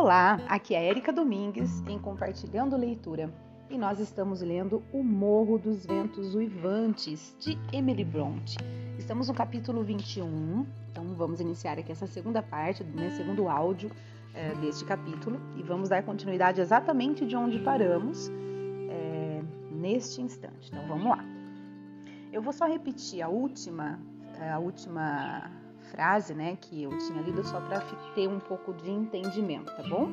Olá, aqui é a Erika Domingues em Compartilhando Leitura e nós estamos lendo O Morro dos Ventos Uivantes de Emily Bronte. Estamos no capítulo 21, então vamos iniciar aqui essa segunda parte, né, segundo áudio é, deste capítulo e vamos dar continuidade exatamente de onde paramos é, neste instante. Então vamos lá. Eu vou só repetir a última, a última frase, né, que eu tinha lido só para ter um pouco de entendimento, tá bom?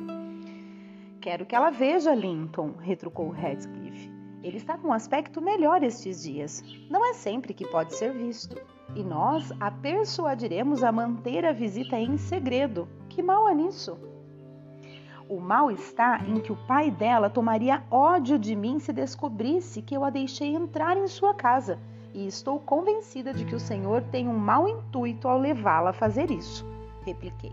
Quero que ela veja Linton, retrucou Radcliffe. Ele está com um aspecto melhor estes dias. Não é sempre que pode ser visto. E nós a persuadiremos a manter a visita em segredo. Que mal há nisso? O mal está em que o pai dela tomaria ódio de mim se descobrisse que eu a deixei entrar em sua casa e estou convencida de que o Senhor tem um mau intuito ao levá-la a fazer isso, repliquei.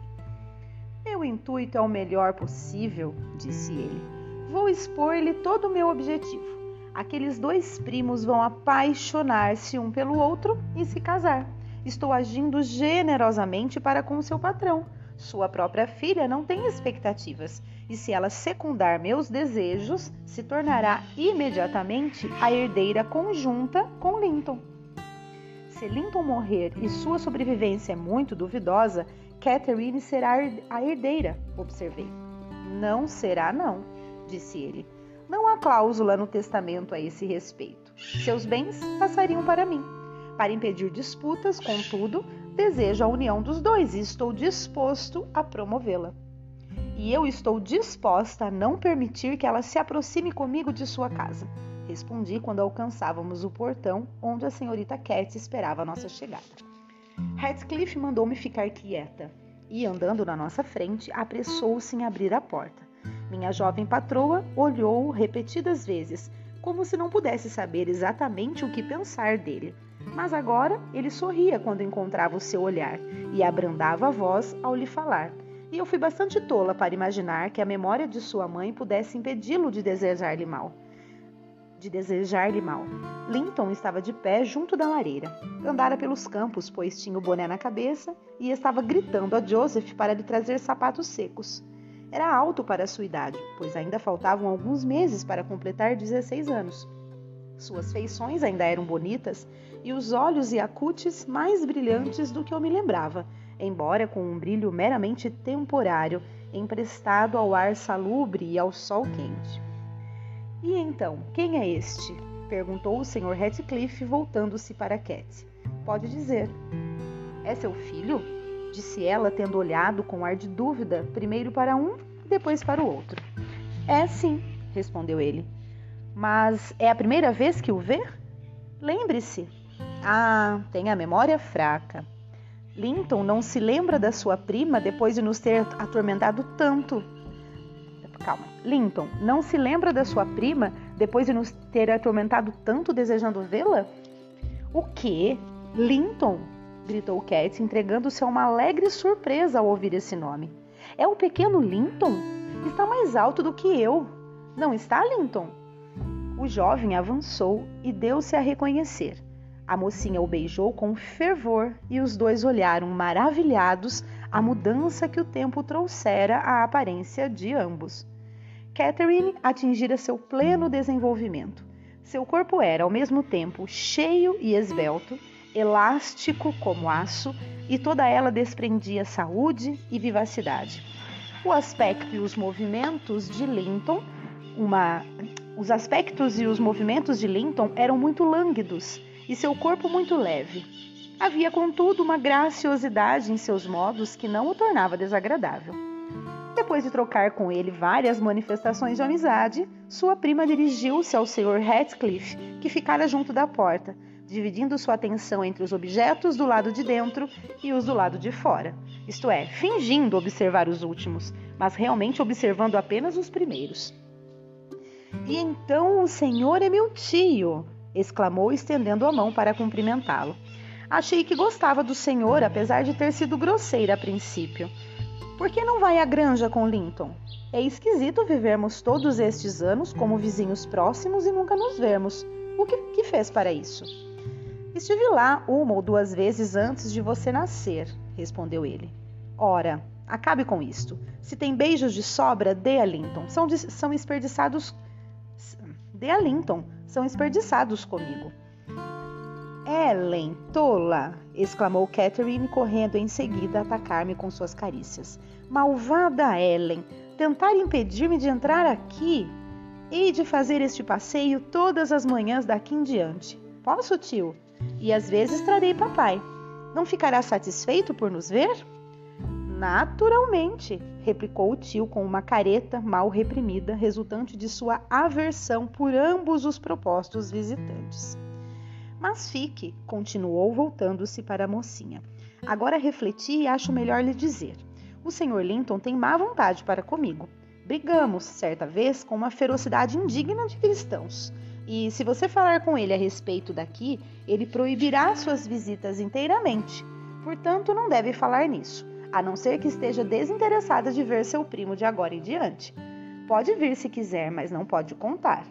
Meu intuito é o melhor possível, disse ele. Vou expor-lhe todo o meu objetivo. Aqueles dois primos vão apaixonar-se um pelo outro e se casar. Estou agindo generosamente para com seu patrão. Sua própria filha não tem expectativas, e se ela secundar meus desejos, se tornará imediatamente a herdeira conjunta com Linton. Se Linton morrer e sua sobrevivência é muito duvidosa, Catherine será a herdeira, observei. Não será, não, disse ele. Não há cláusula no testamento a esse respeito. Seus bens passariam para mim. Para impedir disputas, contudo, desejo a união dos dois e estou disposto a promovê-la. E eu estou disposta a não permitir que ela se aproxime comigo de sua casa. Respondi quando alcançávamos o portão onde a senhorita Cat esperava a nossa chegada. Heathcliff mandou-me ficar quieta e, andando na nossa frente, apressou-se em abrir a porta. Minha jovem patroa olhou repetidas vezes, como se não pudesse saber exatamente o que pensar dele. Mas agora ele sorria quando encontrava o seu olhar e abrandava a voz ao lhe falar. E eu fui bastante tola para imaginar que a memória de sua mãe pudesse impedi-lo de desejar-lhe mal. De desejar-lhe mal. Linton estava de pé junto da lareira. Andara pelos campos, pois tinha o boné na cabeça e estava gritando a Joseph para lhe trazer sapatos secos. Era alto para sua idade, pois ainda faltavam alguns meses para completar 16 anos. Suas feições ainda eram bonitas e os olhos e a cutis mais brilhantes do que eu me lembrava, embora com um brilho meramente temporário, emprestado ao ar salubre e ao sol quente. E então, quem é este? perguntou o Sr. Radcliffe, voltando-se para Cat. Pode dizer. É seu filho? disse ela, tendo olhado com ar de dúvida, primeiro para um depois para o outro. É sim, respondeu ele. Mas é a primeira vez que o vê? Lembre-se. Ah, tem a memória fraca. Linton não se lembra da sua prima depois de nos ter atormentado tanto. Calma. Linton não se lembra da sua prima depois de nos ter atormentado tanto desejando vê-la? O quê? Linton? gritou Cat, entregando-se a uma alegre surpresa ao ouvir esse nome. É o pequeno Linton? Está mais alto do que eu. Não está, Linton? O jovem avançou e deu-se a reconhecer. A mocinha o beijou com fervor e os dois olharam maravilhados a mudança que o tempo trouxera à aparência de ambos. Catherine atingira seu pleno desenvolvimento. Seu corpo era, ao mesmo tempo, cheio e esbelto, elástico como aço, e toda ela desprendia saúde e vivacidade. O aspecto e os movimentos de Linton, uma... os aspectos e os movimentos de Linton eram muito lânguidos e seu corpo muito leve. Havia, contudo, uma graciosidade em seus modos que não o tornava desagradável. Depois de trocar com ele várias manifestações de amizade, sua prima dirigiu-se ao Sr. Ratcliffe, que ficara junto da porta, dividindo sua atenção entre os objetos do lado de dentro e os do lado de fora, isto é, fingindo observar os últimos, mas realmente observando apenas os primeiros. E então o senhor é meu tio, exclamou, estendendo a mão para cumprimentá-lo. Achei que gostava do senhor, apesar de ter sido grosseira a princípio. Por que não vai à granja com Linton? É esquisito vivermos todos estes anos como vizinhos próximos e nunca nos vermos. O que, que fez para isso? Estive lá uma ou duas vezes antes de você nascer, respondeu ele. Ora, Acabe com isto. Se tem beijos de sobra, dê a Linton. São, são desperdiçados. Dê a Linton. São desperdiçados comigo. Ellen, tola! exclamou Catherine, correndo em seguida a atacar-me com suas carícias. Malvada Ellen! Tentar impedir-me de entrar aqui? Hei de fazer este passeio todas as manhãs daqui em diante. Posso, tio? E às vezes trarei papai. Não ficará satisfeito por nos ver? Naturalmente, replicou o tio com uma careta mal reprimida, resultante de sua aversão por ambos os propostos visitantes. Mas fique, continuou voltando-se para a mocinha. Agora refleti e acho melhor lhe dizer. O Sr. Linton tem má vontade para comigo. Brigamos, certa vez, com uma ferocidade indigna de cristãos. E se você falar com ele a respeito daqui, ele proibirá suas visitas inteiramente. Portanto, não deve falar nisso, a não ser que esteja desinteressada de ver seu primo de agora em diante. Pode vir se quiser, mas não pode contar.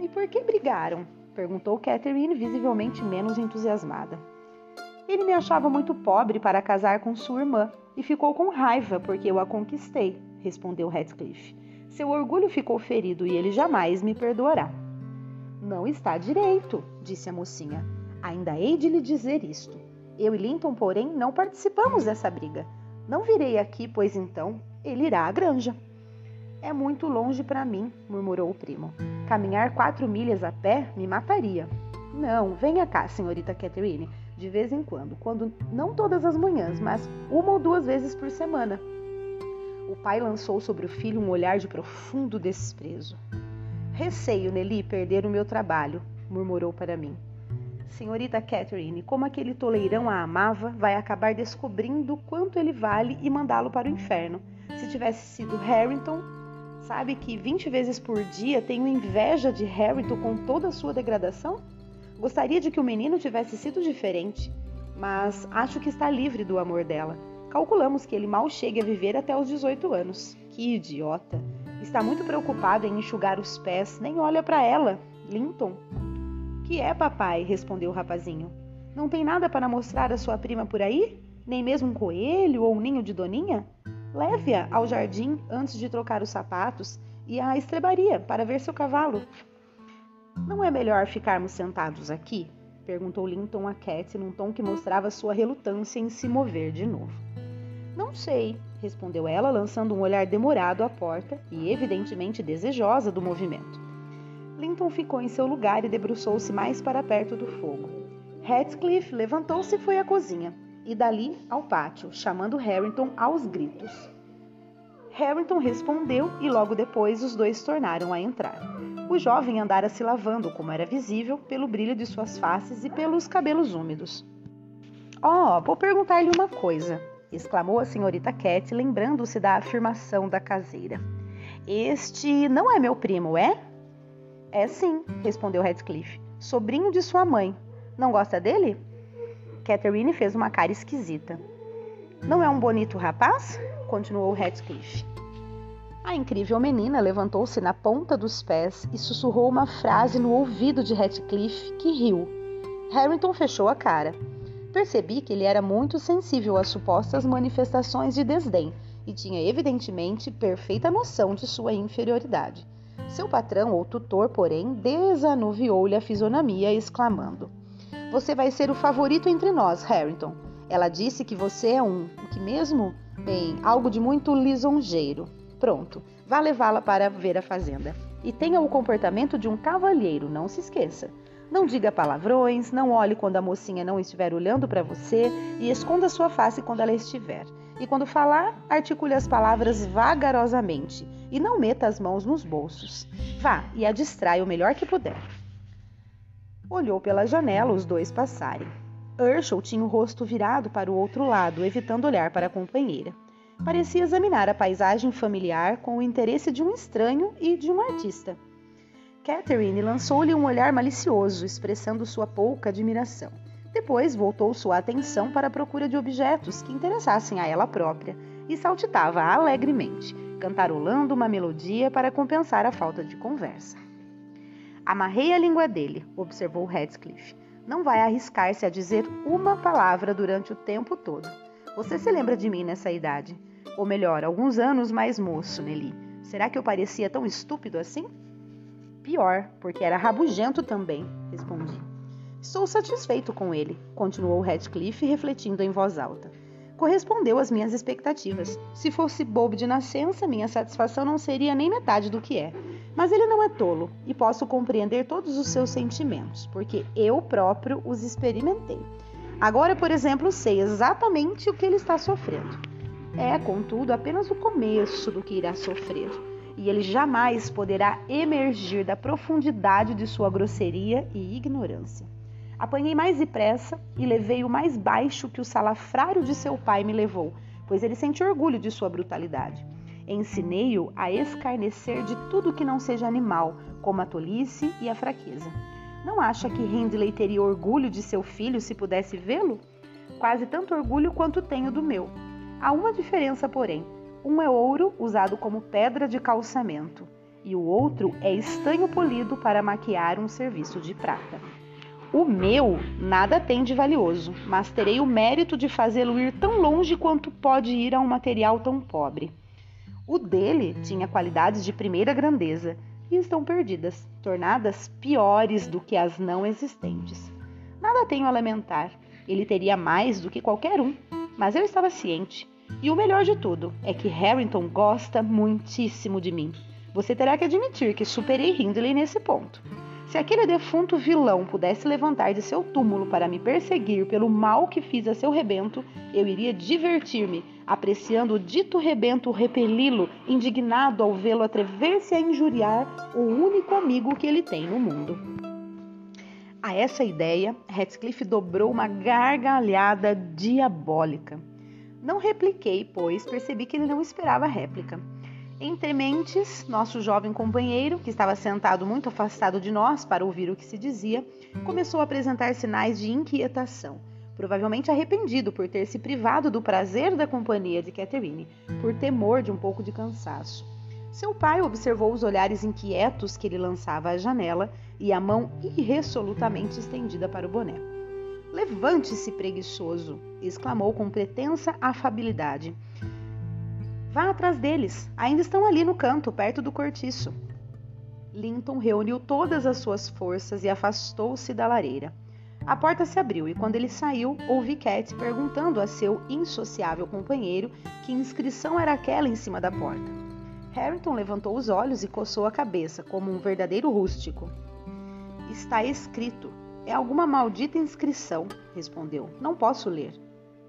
E por que brigaram? Perguntou Catherine, visivelmente menos entusiasmada. Ele me achava muito pobre para casar com sua irmã e ficou com raiva porque eu a conquistei, respondeu Heathcliff. Seu orgulho ficou ferido e ele jamais me perdoará. Não está direito, disse a mocinha. Ainda hei de lhe dizer isto. Eu e Linton, porém, não participamos dessa briga. Não virei aqui, pois então ele irá à granja. É muito longe para mim, murmurou o primo. Caminhar quatro milhas a pé me mataria. Não, venha cá, senhorita Catherine, de vez em quando, quando não todas as manhãs, mas uma ou duas vezes por semana. O pai lançou sobre o filho um olhar de profundo desprezo. Receio, Nelly, perder o meu trabalho, murmurou para mim. Senhorita Catherine, como aquele toleirão a amava, vai acabar descobrindo quanto ele vale e mandá-lo para o inferno. Se tivesse sido Harrington, Sabe que 20 vezes por dia tenho inveja de Harrington com toda a sua degradação? Gostaria de que o menino tivesse sido diferente, mas acho que está livre do amor dela. Calculamos que ele mal chegue a viver até os 18 anos. Que idiota! Está muito preocupado em enxugar os pés, nem olha para ela. Linton. Que é, papai? respondeu o rapazinho. Não tem nada para mostrar à sua prima por aí? Nem mesmo um coelho ou um ninho de doninha? Leve-a ao jardim antes de trocar os sapatos e à estrebaria para ver seu cavalo. Não é melhor ficarmos sentados aqui? perguntou Linton a Cat num tom que mostrava sua relutância em se mover de novo. Não sei, respondeu ela, lançando um olhar demorado à porta e evidentemente desejosa do movimento. Linton ficou em seu lugar e debruçou-se mais para perto do fogo. Heathcliff levantou-se e foi à cozinha e dali ao pátio, chamando Harrington aos gritos. Harrington respondeu e logo depois os dois tornaram a entrar. O jovem andara se lavando, como era visível, pelo brilho de suas faces e pelos cabelos úmidos. Oh, vou perguntar-lhe uma coisa, exclamou a senhorita Cat, lembrando-se da afirmação da caseira. Este não é meu primo, é? É sim, respondeu Radcliffe. Sobrinho de sua mãe. Não gosta dele? Catherine fez uma cara esquisita. Não é um bonito rapaz? continuou Radcliffe. A incrível menina levantou-se na ponta dos pés e sussurrou uma frase no ouvido de Radcliffe, que riu. Harrington fechou a cara. Percebi que ele era muito sensível às supostas manifestações de desdém e tinha evidentemente perfeita noção de sua inferioridade. Seu patrão ou tutor, porém, desanuviou-lhe a fisionomia, exclamando: você vai ser o favorito entre nós, Harrington. Ela disse que você é um, o que mesmo? Bem, algo de muito lisonjeiro. Pronto, vá levá-la para ver a fazenda. E tenha o comportamento de um cavalheiro, não se esqueça. Não diga palavrões, não olhe quando a mocinha não estiver olhando para você e esconda sua face quando ela estiver. E quando falar, articule as palavras vagarosamente e não meta as mãos nos bolsos. Vá e a distraia o melhor que puder. Olhou pela janela os dois passarem. Herschel tinha o rosto virado para o outro lado, evitando olhar para a companheira. Parecia examinar a paisagem familiar com o interesse de um estranho e de um artista. Catherine lançou-lhe um olhar malicioso, expressando sua pouca admiração. Depois voltou sua atenção para a procura de objetos que interessassem a ela própria e saltitava alegremente, cantarolando uma melodia para compensar a falta de conversa. Amarrei a língua dele, observou Radcliffe. Não vai arriscar-se a dizer uma palavra durante o tempo todo. Você se lembra de mim nessa idade? Ou melhor, alguns anos mais moço, Nelly. Será que eu parecia tão estúpido assim? Pior, porque era rabugento também, respondi. Estou satisfeito com ele, continuou Radcliffe, refletindo em voz alta. Correspondeu às minhas expectativas. Se fosse bobo de nascença, minha satisfação não seria nem metade do que é. Mas ele não é tolo e posso compreender todos os seus sentimentos, porque eu próprio os experimentei. Agora, por exemplo, sei exatamente o que ele está sofrendo. É, contudo, apenas o começo do que irá sofrer, e ele jamais poderá emergir da profundidade de sua grosseria e ignorância. Apanhei mais depressa e levei o mais baixo que o salafrário de seu pai me levou, pois ele sente orgulho de sua brutalidade. Ensinei-o a escarnecer de tudo que não seja animal, como a tolice e a fraqueza. Não acha que Hindley teria orgulho de seu filho se pudesse vê-lo? Quase tanto orgulho quanto tenho do meu. Há uma diferença, porém. Um é ouro usado como pedra de calçamento, e o outro é estanho polido para maquiar um serviço de prata. O meu nada tem de valioso, mas terei o mérito de fazê-lo ir tão longe quanto pode ir a um material tão pobre. O dele tinha qualidades de primeira grandeza e estão perdidas, tornadas piores do que as não existentes. Nada tenho a lamentar, ele teria mais do que qualquer um, mas eu estava ciente. E o melhor de tudo é que Harrington gosta muitíssimo de mim. Você terá que admitir que superei Hindley nesse ponto. Se aquele defunto vilão pudesse levantar de seu túmulo para me perseguir pelo mal que fiz a seu rebento, eu iria divertir-me, apreciando o dito rebento repeli-lo, indignado ao vê-lo atrever-se a injuriar o único amigo que ele tem no mundo. A essa ideia, Heathcliff dobrou uma gargalhada diabólica. Não repliquei, pois percebi que ele não esperava réplica. Entre mentes, nosso jovem companheiro, que estava sentado muito afastado de nós para ouvir o que se dizia, começou a apresentar sinais de inquietação, provavelmente arrependido por ter se privado do prazer da companhia de Catherine, por temor de um pouco de cansaço. Seu pai observou os olhares inquietos que ele lançava à janela e a mão irresolutamente estendida para o boné. Levante-se, preguiçoso! exclamou com pretensa afabilidade. Vá atrás deles. Ainda estão ali no canto, perto do cortiço. Linton reuniu todas as suas forças e afastou-se da lareira. A porta se abriu e quando ele saiu, ouvi Cat perguntando a seu insociável companheiro que inscrição era aquela em cima da porta. Harrington levantou os olhos e coçou a cabeça, como um verdadeiro rústico. Está escrito. É alguma maldita inscrição, respondeu. Não posso ler.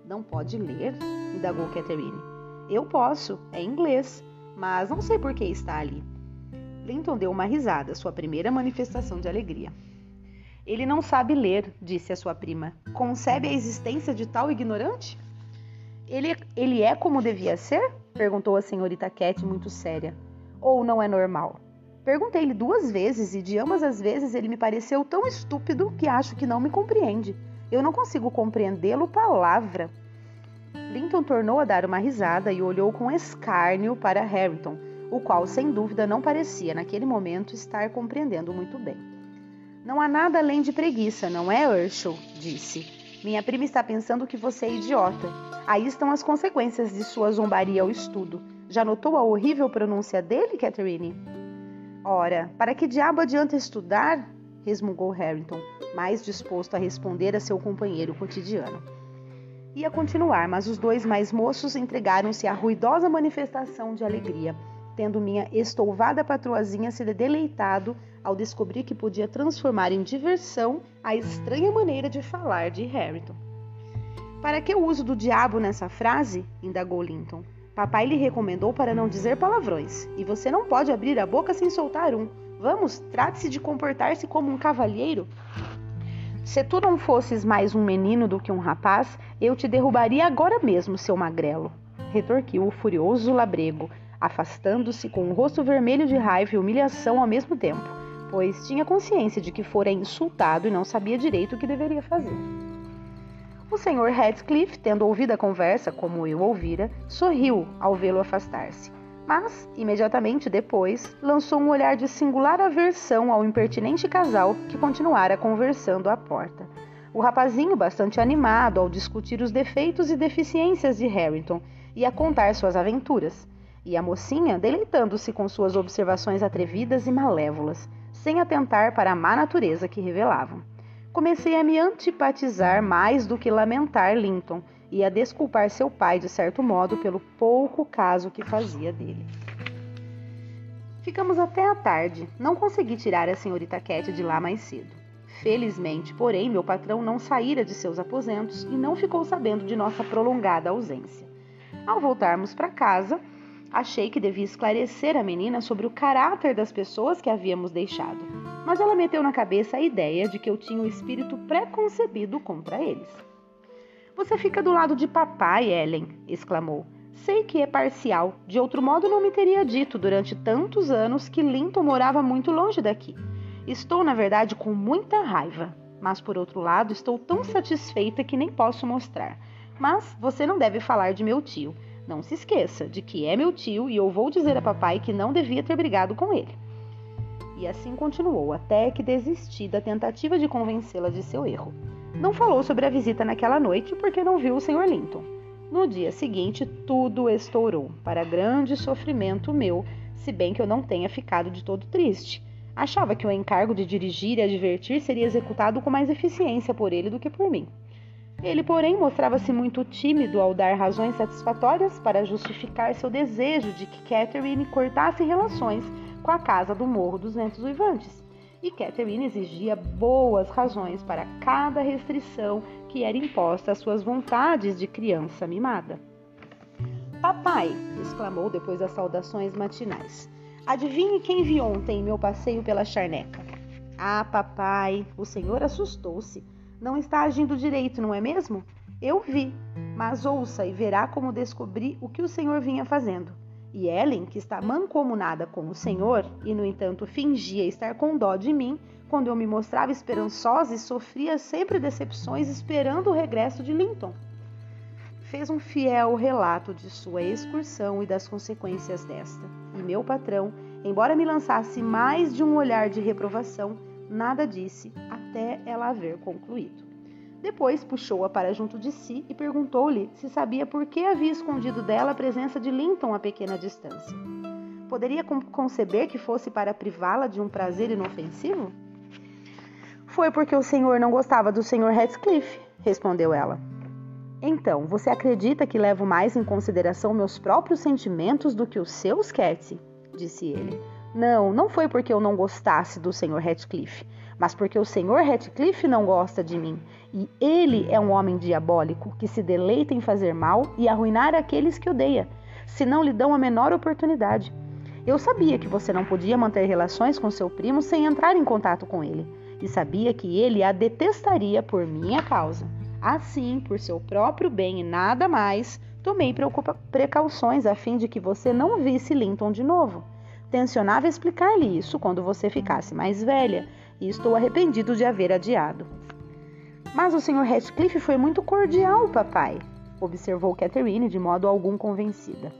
Não pode ler? indagou Catherine. Eu posso, é inglês, mas não sei por que está ali. Linton deu uma risada, sua primeira manifestação de alegria. Ele não sabe ler, disse a sua prima. Concebe a existência de tal ignorante? Ele, ele é como devia ser? perguntou a senhorita Cat muito séria. Ou não é normal? Perguntei-lhe duas vezes e de ambas as vezes ele me pareceu tão estúpido que acho que não me compreende. Eu não consigo compreendê-lo palavra. Linton tornou a dar uma risada e olhou com escárnio para Harrington, o qual, sem dúvida, não parecia, naquele momento, estar compreendendo muito bem. Não há nada além de preguiça, não é, Urshel? disse. Minha prima está pensando que você é idiota. Aí estão as consequências de sua zombaria ao estudo. Já notou a horrível pronúncia dele, Catherine? Ora, para que diabo adianta estudar? resmungou Harrington, mais disposto a responder a seu companheiro cotidiano. Ia continuar, mas os dois mais moços entregaram-se à ruidosa manifestação de alegria, tendo minha estouvada patroazinha se deleitado ao descobrir que podia transformar em diversão a estranha maneira de falar de Harrington. Para que o uso do diabo nessa frase? indagou Linton. Papai lhe recomendou para não dizer palavrões, e você não pode abrir a boca sem soltar um. Vamos, trate-se de comportar-se como um cavalheiro. Se tu não fosses mais um menino do que um rapaz, eu te derrubaria agora mesmo, seu magrelo, retorquiu o furioso labrego, afastando-se com o rosto vermelho de raiva e humilhação ao mesmo tempo, pois tinha consciência de que fora insultado e não sabia direito o que deveria fazer. O senhor Radcliffe, tendo ouvido a conversa como eu ouvira, sorriu ao vê-lo afastar-se mas, imediatamente depois, lançou um olhar de singular aversão ao impertinente casal que continuara conversando à porta. O rapazinho, bastante animado ao discutir os defeitos e deficiências de Harrington e a contar suas aventuras, e a mocinha deleitando-se com suas observações atrevidas e malévolas, sem atentar para a má natureza que revelavam. Comecei a me antipatizar mais do que lamentar Linton e a desculpar seu pai, de certo modo, pelo pouco caso que fazia dele. Ficamos até a tarde. Não consegui tirar a senhorita Cat de lá mais cedo. Felizmente, porém, meu patrão não saíra de seus aposentos e não ficou sabendo de nossa prolongada ausência. Ao voltarmos para casa, achei que devia esclarecer a menina sobre o caráter das pessoas que havíamos deixado, mas ela meteu na cabeça a ideia de que eu tinha um espírito preconcebido contra eles. Você fica do lado de papai, Ellen, exclamou. Sei que é parcial, de outro modo não me teria dito durante tantos anos que Linton morava muito longe daqui. Estou, na verdade, com muita raiva, mas por outro lado, estou tão satisfeita que nem posso mostrar. Mas você não deve falar de meu tio. Não se esqueça de que é meu tio e eu vou dizer a papai que não devia ter brigado com ele. E assim continuou, até que desisti da tentativa de convencê-la de seu erro. Não falou sobre a visita naquela noite porque não viu o Sr. Linton. No dia seguinte, tudo estourou, para grande sofrimento meu, se bem que eu não tenha ficado de todo triste. Achava que o encargo de dirigir e advertir seria executado com mais eficiência por ele do que por mim. Ele, porém, mostrava-se muito tímido ao dar razões satisfatórias para justificar seu desejo de que Catherine cortasse relações com a casa do Morro dos Ventos Uivantes. E Catherine exigia boas razões para cada restrição que era imposta às suas vontades de criança mimada. Papai! exclamou depois das saudações matinais. Adivinhe quem vi ontem em meu passeio pela charneca. Ah, papai, o senhor assustou-se. Não está agindo direito, não é mesmo? Eu vi, mas ouça e verá como descobri o que o senhor vinha fazendo. E Ellen, que está mancomunada com o senhor e, no entanto, fingia estar com dó de mim, quando eu me mostrava esperançosa e sofria sempre decepções esperando o regresso de Linton. Fez um fiel relato de sua excursão e das consequências desta e meu patrão, embora me lançasse mais de um olhar de reprovação, nada disse até ela haver concluído. Depois puxou-a para junto de si e perguntou-lhe se sabia por que havia escondido dela a presença de Linton a pequena distância. Poderia conceber que fosse para privá-la de um prazer inofensivo? Foi porque o senhor não gostava do senhor Heathcliff, respondeu ela. Então, você acredita que levo mais em consideração meus próprios sentimentos do que os seus, Cat? disse ele. Não, não foi porque eu não gostasse do Sr. Ratcliffe, mas porque o Sr. Ratcliffe não gosta de mim. E ele é um homem diabólico que se deleita em fazer mal e arruinar aqueles que odeia, se não lhe dão a menor oportunidade. Eu sabia que você não podia manter relações com seu primo sem entrar em contato com ele, e sabia que ele a detestaria por minha causa. Assim, por seu próprio bem e nada mais, tomei precauções a fim de que você não visse Linton de novo. Tencionava explicar-lhe isso quando você ficasse mais velha, e estou arrependido de haver adiado. Mas o Sr. Ratcliffe foi muito cordial, papai, observou Catherine de modo algum convencida.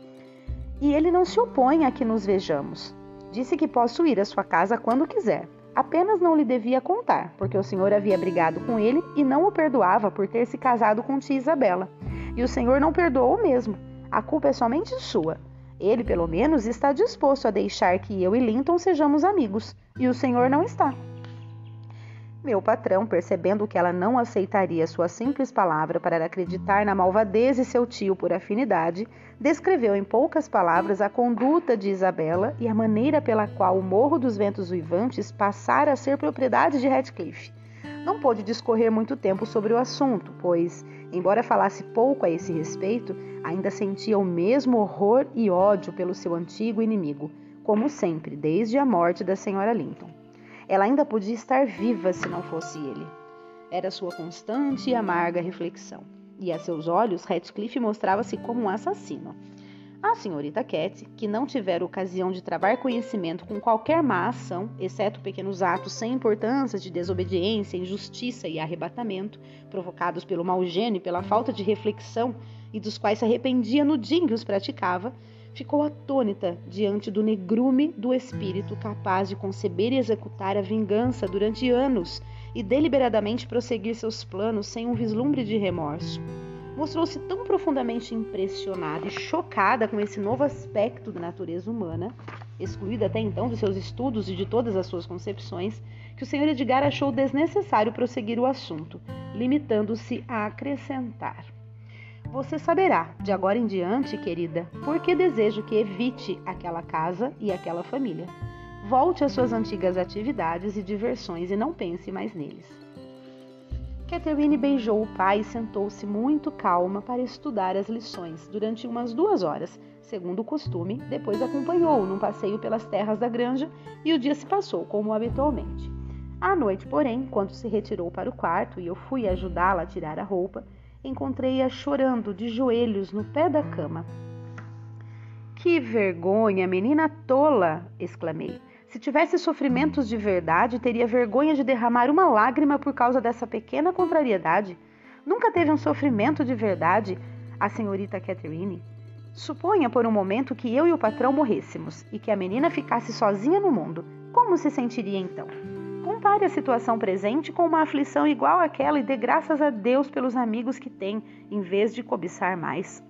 E ele não se opõe a que nos vejamos. Disse que posso ir à sua casa quando quiser. Apenas não lhe devia contar, porque o senhor havia brigado com ele e não o perdoava por ter se casado com tia Isabela. E o senhor não perdoou mesmo. A culpa é somente sua. Ele, pelo menos, está disposto a deixar que eu e Linton sejamos amigos, e o senhor não está. Meu patrão, percebendo que ela não aceitaria sua simples palavra para acreditar na malvadez de seu tio por afinidade, descreveu em poucas palavras a conduta de Isabela e a maneira pela qual o Morro dos Ventos Uivantes passara a ser propriedade de Radcliffe. Não pôde discorrer muito tempo sobre o assunto, pois, embora falasse pouco a esse respeito, ainda sentia o mesmo horror e ódio pelo seu antigo inimigo, como sempre, desde a morte da senhora Linton. Ela ainda podia estar viva se não fosse ele. Era sua constante e amarga reflexão. E a seus olhos, Ratcliffe mostrava-se como um assassino. A senhorita Cat, que não tivera ocasião de travar conhecimento com qualquer má ação, exceto pequenos atos sem importância de desobediência, injustiça e arrebatamento, provocados pelo mau gênio e pela falta de reflexão, e dos quais se arrependia no dia em que os praticava, ficou atônita diante do negrume do espírito capaz de conceber e executar a vingança durante anos e deliberadamente prosseguir seus planos sem um vislumbre de remorso. Mostrou-se tão profundamente impressionada e chocada com esse novo aspecto da natureza humana, excluída até então dos seus estudos e de todas as suas concepções, que o Sr. Edgar achou desnecessário prosseguir o assunto, limitando-se a acrescentar. Você saberá, de agora em diante, querida, por que desejo que evite aquela casa e aquela família. Volte às suas antigas atividades e diversões e não pense mais neles. Catherine beijou o pai e sentou-se muito calma para estudar as lições durante umas duas horas, segundo o costume. Depois acompanhou-o num passeio pelas terras da granja e o dia se passou como habitualmente. À noite, porém, quando se retirou para o quarto e eu fui ajudá-la a tirar a roupa, encontrei-a chorando de joelhos no pé da cama. Que vergonha, menina tola! exclamei. Se tivesse sofrimentos de verdade, teria vergonha de derramar uma lágrima por causa dessa pequena contrariedade. Nunca teve um sofrimento de verdade, a senhorita Catherine. Suponha por um momento que eu e o patrão morrêssemos e que a menina ficasse sozinha no mundo. Como se sentiria então? Compare a situação presente com uma aflição igual àquela e dê graças a Deus pelos amigos que tem, em vez de cobiçar mais.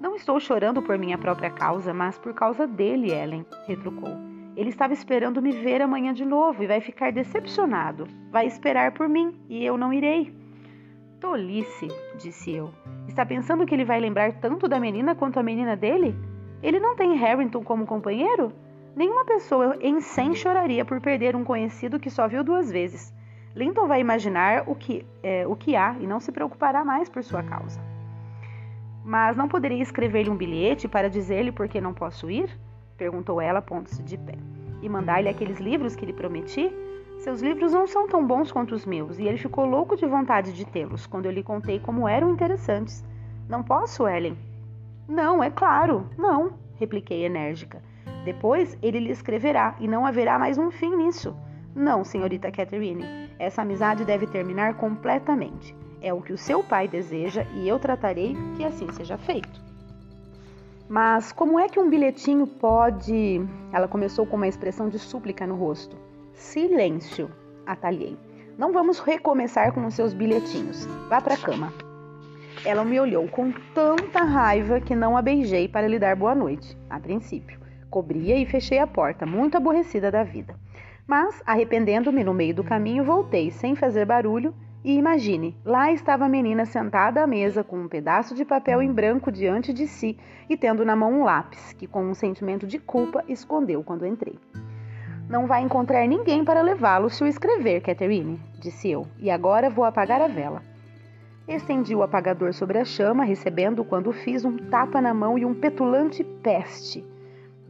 Não estou chorando por minha própria causa, mas por causa dele, Ellen, retrucou. Ele estava esperando me ver amanhã de novo e vai ficar decepcionado. Vai esperar por mim e eu não irei. Tolice, disse eu. Está pensando que ele vai lembrar tanto da menina quanto a menina dele? Ele não tem Harrington como companheiro? Nenhuma pessoa em cem choraria por perder um conhecido que só viu duas vezes. Linton vai imaginar o que, é, o que há e não se preocupará mais por sua causa. Mas não poderia escrever-lhe um bilhete para dizer-lhe por que não posso ir? perguntou ela, pondo-se de pé. E mandar-lhe aqueles livros que lhe prometi? Seus livros não são tão bons quanto os meus, e ele ficou louco de vontade de tê-los quando eu lhe contei como eram interessantes. Não posso, Ellen? Não, é claro, não, repliquei enérgica. Depois ele lhe escreverá e não haverá mais um fim nisso. Não, senhorita Catherine, essa amizade deve terminar completamente. É o que o seu pai deseja e eu tratarei que assim seja feito. Mas como é que um bilhetinho pode. Ela começou com uma expressão de súplica no rosto. Silêncio, atalhei. Não vamos recomeçar com os seus bilhetinhos. Vá para a cama. Ela me olhou com tanta raiva que não a beijei para lhe dar boa noite, a princípio. Cobria e fechei a porta, muito aborrecida da vida. Mas, arrependendo-me no meio do caminho, voltei sem fazer barulho e imagine, lá estava a menina sentada à mesa com um pedaço de papel em branco diante de si e tendo na mão um lápis, que com um sentimento de culpa escondeu quando entrei. Não vai encontrar ninguém para levá-lo se o escrever, Catherine, disse eu, e agora vou apagar a vela. Estendi o apagador sobre a chama, recebendo quando fiz um tapa na mão e um petulante peste.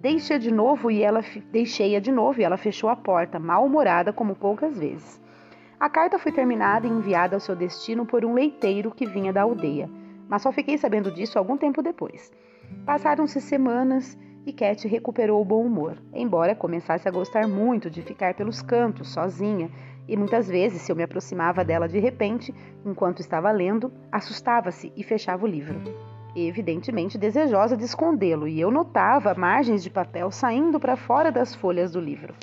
Deixei de novo e ela deixei-a de novo e ela fechou a porta, mal-humorada como poucas vezes. A carta foi terminada e enviada ao seu destino por um leiteiro que vinha da aldeia, mas só fiquei sabendo disso algum tempo depois. Passaram-se semanas e Cat recuperou o bom humor, embora começasse a gostar muito de ficar pelos cantos, sozinha, e muitas vezes, se eu me aproximava dela de repente, enquanto estava lendo, assustava-se e fechava o livro evidentemente desejosa de escondê-lo, e eu notava margens de papel saindo para fora das folhas do livro.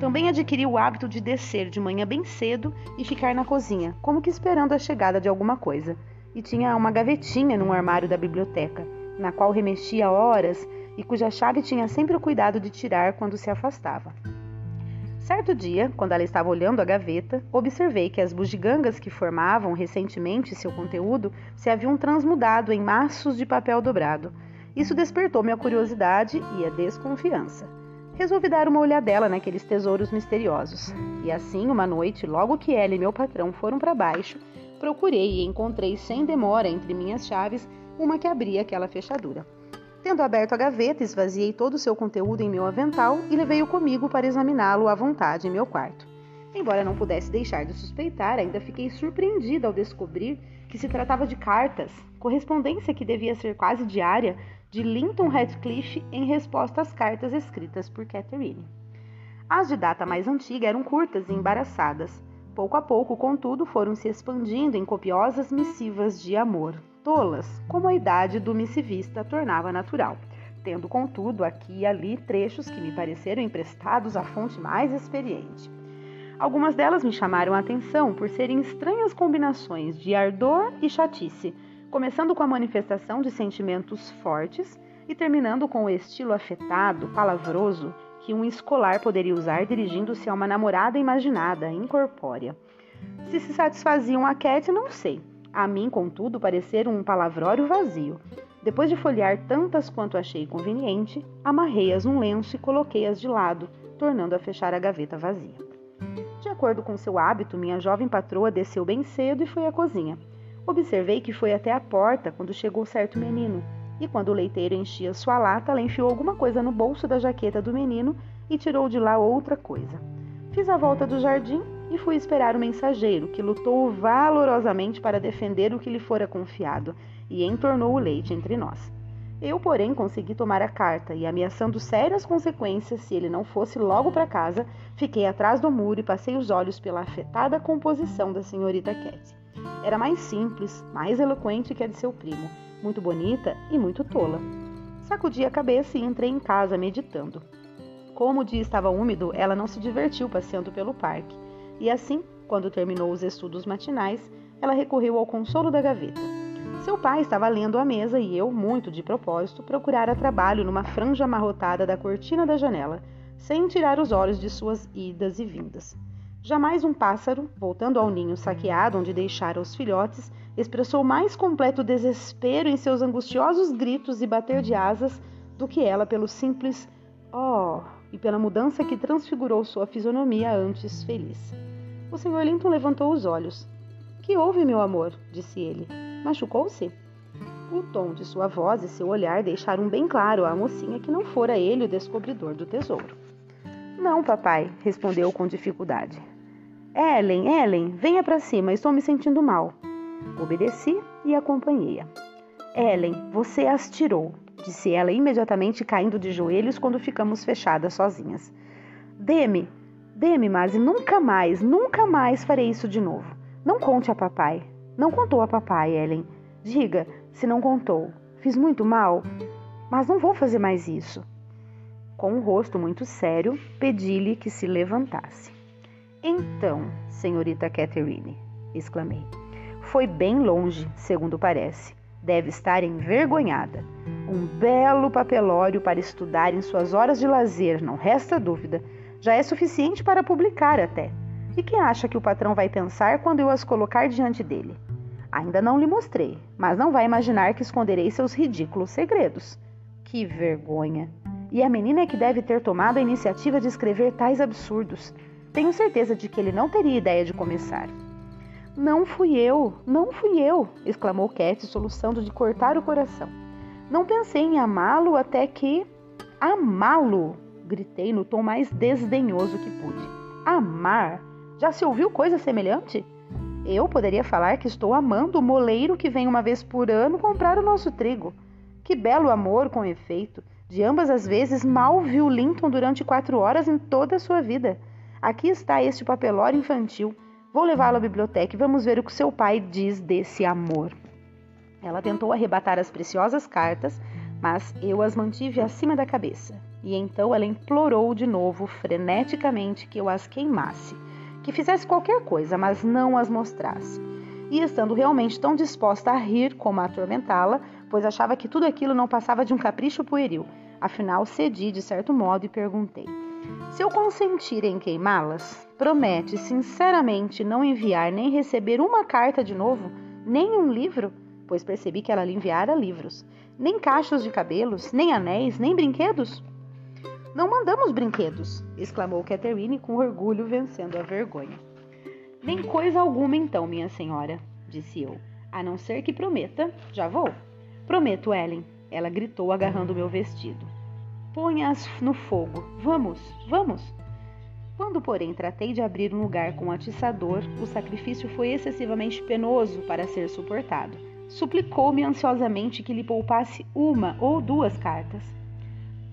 Também adquiri o hábito de descer de manhã bem cedo e ficar na cozinha, como que esperando a chegada de alguma coisa. E tinha uma gavetinha no armário da biblioteca, na qual remexia horas e cuja chave tinha sempre o cuidado de tirar quando se afastava. Certo dia, quando ela estava olhando a gaveta, observei que as bugigangas que formavam recentemente seu conteúdo se haviam transmudado em maços de papel dobrado. Isso despertou minha curiosidade e a desconfiança. Resolvi dar uma olhadela naqueles tesouros misteriosos. E assim, uma noite, logo que ela e meu patrão foram para baixo, procurei e encontrei sem demora entre minhas chaves uma que abria aquela fechadura. Tendo aberto a gaveta, esvaziei todo o seu conteúdo em meu avental e levei-o comigo para examiná-lo à vontade em meu quarto. Embora não pudesse deixar de suspeitar, ainda fiquei surpreendida ao descobrir que se tratava de cartas, correspondência que devia ser quase diária, de Linton Radcliffe em resposta às cartas escritas por Catherine. As de data mais antiga eram curtas e embaraçadas. Pouco a pouco, contudo, foram se expandindo em copiosas missivas de amor, tolas, como a idade do missivista tornava natural, tendo, contudo, aqui e ali trechos que me pareceram emprestados à fonte mais experiente. Algumas delas me chamaram a atenção por serem estranhas combinações de ardor e chatice, começando com a manifestação de sentimentos fortes e terminando com o estilo afetado, palavroso, que um escolar poderia usar dirigindo-se a uma namorada imaginada, incorpórea. Se se satisfaziam a Cat, não sei. A mim, contudo, parecer um palavrório vazio. Depois de folhear tantas quanto achei conveniente, amarrei-as num lenço e coloquei-as de lado, tornando a fechar a gaveta vazia. De acordo com seu hábito, minha jovem patroa desceu bem cedo e foi à cozinha. Observei que foi até a porta quando chegou certo menino, e quando o leiteiro enchia sua lata, ela enfiou alguma coisa no bolso da jaqueta do menino e tirou de lá outra coisa. Fiz a volta do jardim e fui esperar o mensageiro, que lutou valorosamente para defender o que lhe fora confiado e entornou o leite entre nós. Eu, porém, consegui tomar a carta e, ameaçando sérias consequências se ele não fosse logo para casa, fiquei atrás do muro e passei os olhos pela afetada composição da senhorita Cat. Era mais simples, mais eloquente que a de seu primo, muito bonita e muito tola. Sacudi a cabeça e entrei em casa meditando. Como o dia estava úmido, ela não se divertiu passeando pelo parque, e assim, quando terminou os estudos matinais, ela recorreu ao consolo da gaveta. Seu pai estava lendo à mesa e eu, muito de propósito, procurara trabalho numa franja amarrotada da cortina da janela, sem tirar os olhos de suas idas e vindas. Jamais um pássaro, voltando ao ninho saqueado onde deixara os filhotes, expressou mais completo desespero em seus angustiosos gritos e bater de asas do que ela pelo simples oh e pela mudança que transfigurou sua fisionomia antes feliz. O Sr. Linton levantou os olhos. Que houve, meu amor? disse ele. Machucou-se? O tom de sua voz e seu olhar deixaram bem claro à mocinha que não fora ele o descobridor do tesouro. Não, papai, respondeu com dificuldade. Ellen, Ellen, venha para cima, estou me sentindo mal. Obedeci e acompanhei-a. Ellen, você as tirou, disse ela imediatamente caindo de joelhos quando ficamos fechadas sozinhas. Dê-me, dê-me, mas nunca mais, nunca mais farei isso de novo. Não conte a papai. Não contou a papai, Ellen. Diga, se não contou. Fiz muito mal, mas não vou fazer mais isso. Com um rosto muito sério, pedi-lhe que se levantasse. Então, senhorita Catherine, exclamei, foi bem longe, segundo parece. Deve estar envergonhada. Um belo papelório para estudar em suas horas de lazer, não resta dúvida. Já é suficiente para publicar até. E quem acha que o patrão vai pensar quando eu as colocar diante dele? Ainda não lhe mostrei, mas não vai imaginar que esconderei seus ridículos segredos. Que vergonha! E a menina é que deve ter tomado a iniciativa de escrever tais absurdos. Tenho certeza de que ele não teria ideia de começar. Não fui eu, não fui eu, exclamou Cat, soluçando de cortar o coração. Não pensei em amá-lo até que. Amá-lo! gritei no tom mais desdenhoso que pude. Amar? Já se ouviu coisa semelhante? Eu poderia falar que estou amando o moleiro que vem uma vez por ano comprar o nosso trigo. Que belo amor, com efeito. De ambas as vezes, mal viu Linton durante quatro horas em toda a sua vida. Aqui está este papelório infantil. Vou levá-lo à biblioteca e vamos ver o que seu pai diz desse amor. Ela tentou arrebatar as preciosas cartas, mas eu as mantive acima da cabeça. E então ela implorou de novo, freneticamente, que eu as queimasse que fizesse qualquer coisa, mas não as mostrasse. E estando realmente tão disposta a rir como a atormentá-la, pois achava que tudo aquilo não passava de um capricho pueril. Afinal, cedi de certo modo e perguntei: Se eu consentir em queimá-las, promete sinceramente não enviar nem receber uma carta de novo, nem um livro? Pois percebi que ela lhe enviara livros, nem cachos de cabelos, nem anéis, nem brinquedos. Não mandamos brinquedos, exclamou Catherine com orgulho, vencendo a vergonha. Nem coisa alguma, então, minha senhora, disse eu, a não ser que prometa. Já vou. Prometo, Ellen, ela gritou, agarrando meu vestido. Ponha-as no fogo. Vamos, vamos. Quando, porém, tratei de abrir um lugar com um atiçador, o sacrifício foi excessivamente penoso para ser suportado. Suplicou-me ansiosamente que lhe poupasse uma ou duas cartas.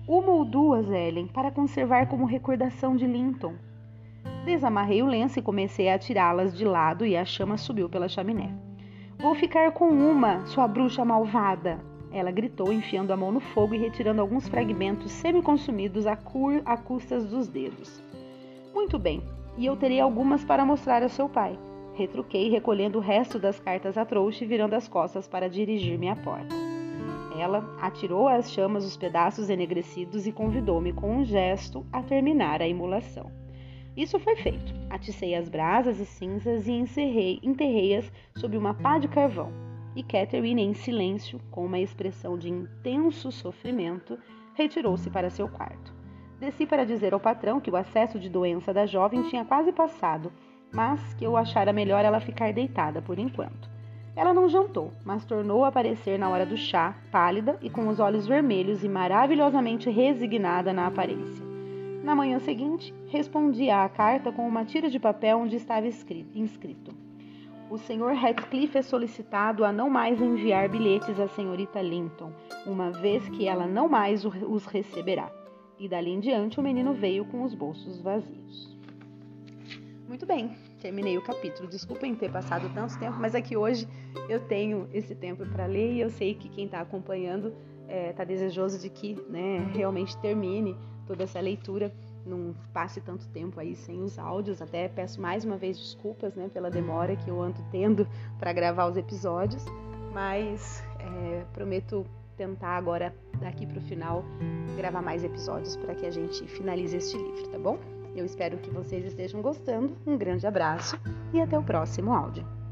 Uma ou duas, Ellen, para conservar como recordação de Linton. Desamarrei o lenço e comecei a tirá-las de lado e a chama subiu pela chaminé. Vou ficar com uma, sua bruxa malvada! Ela gritou, enfiando a mão no fogo e retirando alguns fragmentos semi-consumidos a, a custas dos dedos. Muito bem, e eu terei algumas para mostrar a seu pai. Retruquei, recolhendo o resto das cartas a trouxa e virando as costas para dirigir-me à porta. Ela atirou às chamas os pedaços enegrecidos e convidou-me com um gesto a terminar a imolação. Isso foi feito. Aticei as brasas e cinzas e enterrei-as sob uma pá de carvão. E Catherine, em silêncio, com uma expressão de intenso sofrimento, retirou-se para seu quarto. Desci para dizer ao patrão que o acesso de doença da jovem tinha quase passado, mas que eu achara melhor ela ficar deitada por enquanto. Ela não jantou, mas tornou a aparecer na hora do chá, pálida e com os olhos vermelhos e maravilhosamente resignada na aparência. Na manhã seguinte, respondi à carta com uma tira de papel onde estava inscrito: O Sr. Radcliffe é solicitado a não mais enviar bilhetes à senhorita Linton, uma vez que ela não mais os receberá. E dali em diante o menino veio com os bolsos vazios. Muito bem, terminei o capítulo. Desculpem ter passado tanto tempo, mas aqui é hoje eu tenho esse tempo para ler e eu sei que quem está acompanhando está é, tá desejoso de que né, realmente termine toda essa leitura, não passe tanto tempo aí sem os áudios. Até peço mais uma vez desculpas né, pela demora que eu ando tendo para gravar os episódios, mas é, prometo tentar agora, daqui para o final, gravar mais episódios para que a gente finalize este livro, tá bom? Eu espero que vocês estejam gostando. Um grande abraço e até o próximo áudio.